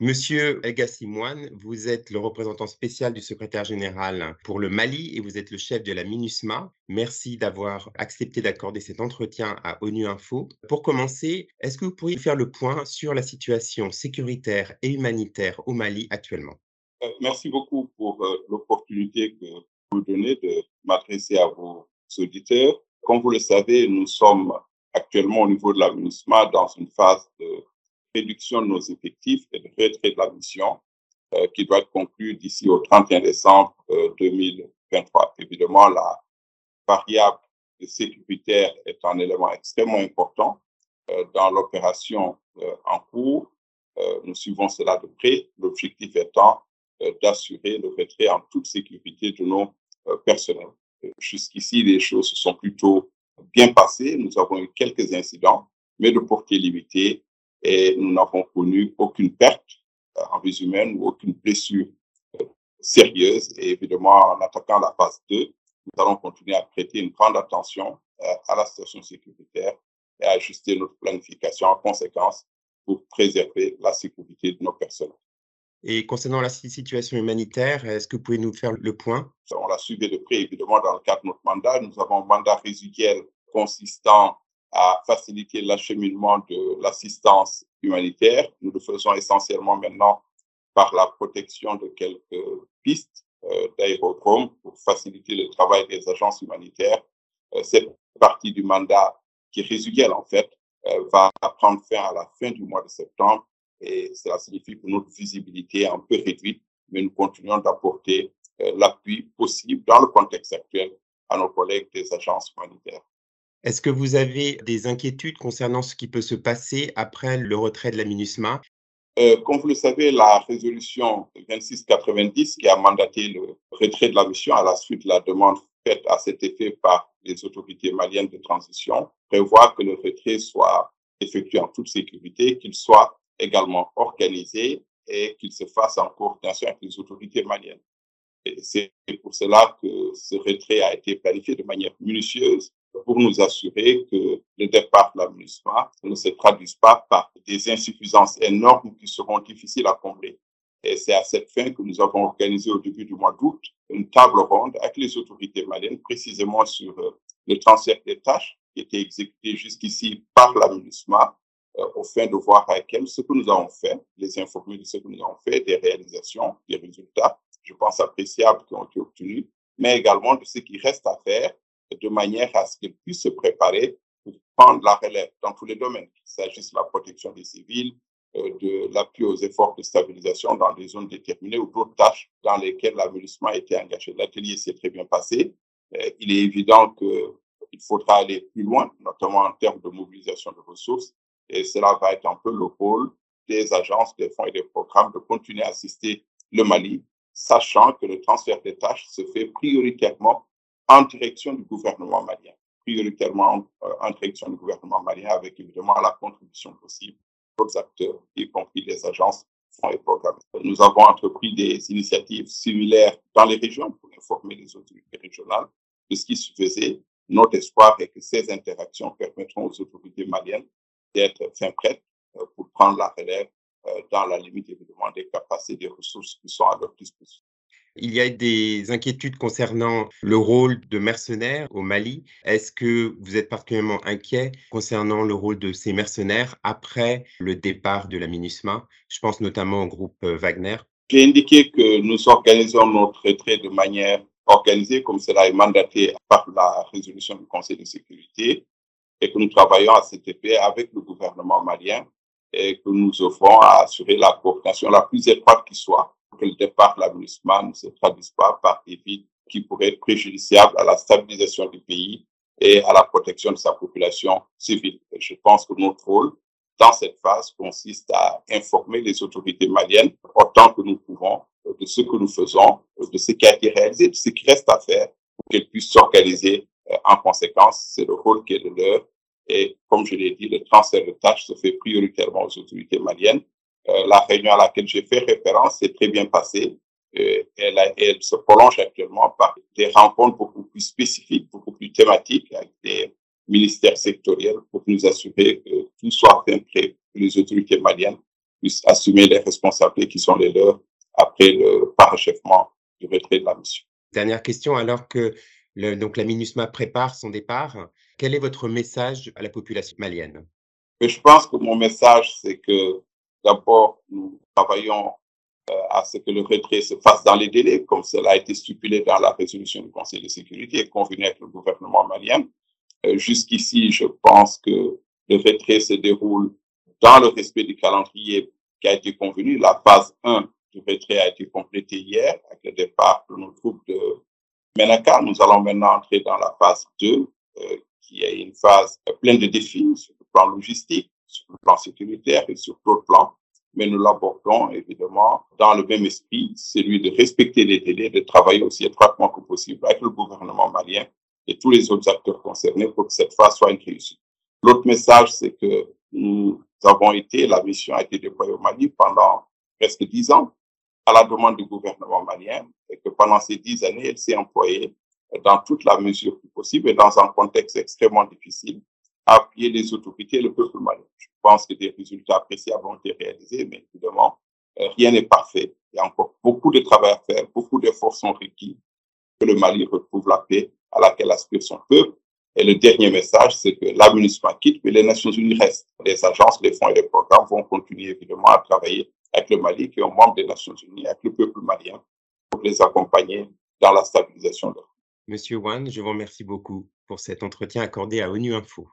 Monsieur Elgassi vous êtes le représentant spécial du secrétaire général pour le Mali et vous êtes le chef de la MINUSMA. Merci d'avoir accepté d'accorder cet entretien à ONU Info. Pour commencer, est-ce que vous pourriez faire le point sur la situation sécuritaire et humanitaire au Mali actuellement? Euh, Merci beaucoup pour euh, l'opportunité que vous donnez de m'adresser à vos auditeurs. Comme vous le savez, nous sommes actuellement au niveau de la MINUSMA dans une phase de réduction de nos effectifs et de retrait de la mission euh, qui doit être conclue d'ici au 31 décembre 2023. Euh, Évidemment, la variable sécuritaire est un élément extrêmement important euh, dans l'opération en cours. nous suivons cela de près, l'objectif étant d'assurer le retrait en toute sécurité de nos personnels. Jusqu'ici, les choses se sont plutôt bien passées. Nous avons eu quelques incidents, mais de portée limitée et nous n'avons connu aucune perte euh, en vie humaine ou aucune blessure euh, sérieuse. Et évidemment, en attaquant la phase 2, nous allons continuer à prêter une grande attention euh, à la situation sécuritaire et à ajuster notre planification en conséquence pour préserver la sécurité de nos personnes. Et concernant la situation humanitaire, est-ce que vous pouvez nous faire le point? On l'a suivi de près, évidemment, dans le cadre de notre mandat. Nous avons un mandat résiduel consistant à faciliter l'acheminement de l'assistance humanitaire. Nous le faisons essentiellement maintenant par la protection de quelques pistes euh, pour faciliter le travail des agences humanitaires. Euh, cette partie du mandat qui est résiduelle en fait euh, va prendre fin à la fin du mois de septembre et cela signifie que notre visibilité est un peu réduite, mais nous continuons d'apporter euh, l'appui possible dans le contexte actuel à nos collègues des agences humanitaires. Est-ce que vous avez des inquiétudes concernant ce qui peut se passer après le retrait de la MINUSMA? Euh, Comme vous le savez, la résolution 2690 qui a mandaté le retrait de la mission à la suite de la demande faite à cet effet par les autorités maliennes de transition prévoit que le retrait soit effectué en toute sécurité, qu'il soit également organisé et qu'il se fasse en coordination avec les autorités maliennes. C'est pour cela que ce retrait a été planifié de manière minutieuse pour nous assurer que le départ de la ne se traduise pas par des insuffisances énormes qui seront difficiles à combler. Et c'est à cette fin que nous avons organisé au début du mois d'août une table ronde avec les autorités maliennes, précisément sur euh, le transfert des tâches qui étaient exécutées jusqu'ici par la MINUSMA, euh, au fin de voir avec elles ce que nous avons fait, les informer de ce que nous avons fait, des réalisations, des résultats, je pense appréciables qui ont été obtenus, mais également de ce qui reste à faire de manière à ce qu'ils puissent se préparer pour prendre la relève dans tous les domaines, qu'il s'agisse de la protection des civils, euh, de l'appui aux efforts de stabilisation dans des zones déterminées ou d'autres tâches dans lesquelles l'aménagement a été engagé. L'atelier s'est très bien passé. Euh, il est évident qu'il faudra aller plus loin, notamment en termes de mobilisation de ressources, et cela va être un peu le rôle des agences, des fonds et des programmes de continuer à assister le Mali, sachant que le transfert des tâches se fait prioritairement en direction du gouvernement malien, prioritairement euh, en direction du gouvernement malien, avec évidemment la contribution possible d'autres acteurs, y compris les agences, et programmes. Nous avons entrepris des initiatives similaires dans les régions pour informer les autorités régionales de ce qui se faisait. Notre espoir est que ces interactions permettront aux autorités maliennes d'être fin prêtes euh, pour prendre la relève euh, dans la limite évidemment des capacités et des ressources qui sont à leur disposition. Il y a des inquiétudes concernant le rôle de mercenaires au Mali. Est-ce que vous êtes particulièrement inquiet concernant le rôle de ces mercenaires après le départ de la MINUSMA? Je pense notamment au groupe euh, Wagner. J'ai indiqué que nous organisons notre retrait de manière organisée, comme cela est mandaté par la résolution du Conseil de sécurité, et que nous travaillons à cet effet avec le gouvernement malien et que nous offrons à assurer la coordination la plus étroite qui soit que le départ de l'aménagement ne se traduise pas par des vides qui pourraient être préjudiciables à la stabilisation du pays et à la protection de sa population civile. Je pense que notre rôle dans cette phase consiste à informer les autorités maliennes autant que nous pouvons de ce que nous faisons, de ce qui a été réalisé, de ce qui reste à faire pour qu'elles puissent s'organiser euh, en conséquence. C'est le rôle qui est de leur. Et comme je l'ai dit, le transfert de tâches se fait prioritairement aux autorités maliennes la réunion à laquelle j'ai fait référence s'est très bien passée. Euh, elle, elle, se prolonge actuellement par des rencontres beaucoup plus spécifiques, beaucoup plus thématiques avec des ministères sectoriels pour nous assurer que tout soit fait prêt, que les autorités maliennes puissent assumer les responsabilités qui sont les leurs après le parachèvement du retrait de la mission. Dernière question, alors que le, donc la MINUSMA prépare son départ, quel est votre message à la population malienne? Je pense que mon message, c'est que d'abord, nous travaillons euh, à ce que le retrait se fasse dans les délais, comme cela a été stipulé dans la résolution du Conseil de sécurité et convenu avec le gouvernement malien. Euh, jusqu'ici, je pense que le retrait se déroule dans le respect du calendrier qui a été convenu. La phase 1 du retrait a été complétée hier avec le départ de nos troupes de Menaka. Nous allons maintenant entrer dans la phase 2, euh, qui est une phase pleine de défis sur le plan logistique, sur le plan sécuritaire et sur d'autres plans mais nous l'abordons évidemment dans le même esprit, celui de respecter les délais, de travailler aussi étroitement que possible avec le gouvernement malien et tous les autres acteurs concernés pour que cette phase soit une réussite. L'autre message, c'est que nous avons été, la mission a été déployée au Mali pendant presque dix ans à la demande du gouvernement malien et que pendant ces dix années, elle s'est employée dans toute la mesure possible et dans un contexte extrêmement difficile appuyer les autorités et le peuple malien. Je pense que des résultats appréciables ont été réalisés, mais évidemment, euh, rien n'est parfait. Il y a encore beaucoup de travail à faire, beaucoup d'efforts sont requis que le Mali retrouve la paix à laquelle aspire son peuple. Et le dernier message, c'est que l'administration quitte, mais les Nations Unies restent. Les agences, les fonds et les programmes vont continuer évidemment à travailler avec le Mali, qui est un membre des Nations Unies, avec le peuple malien, pour les accompagner dans la stabilisation de Monsieur Wan, je vous remercie beaucoup pour cet entretien accordé à ONU Info.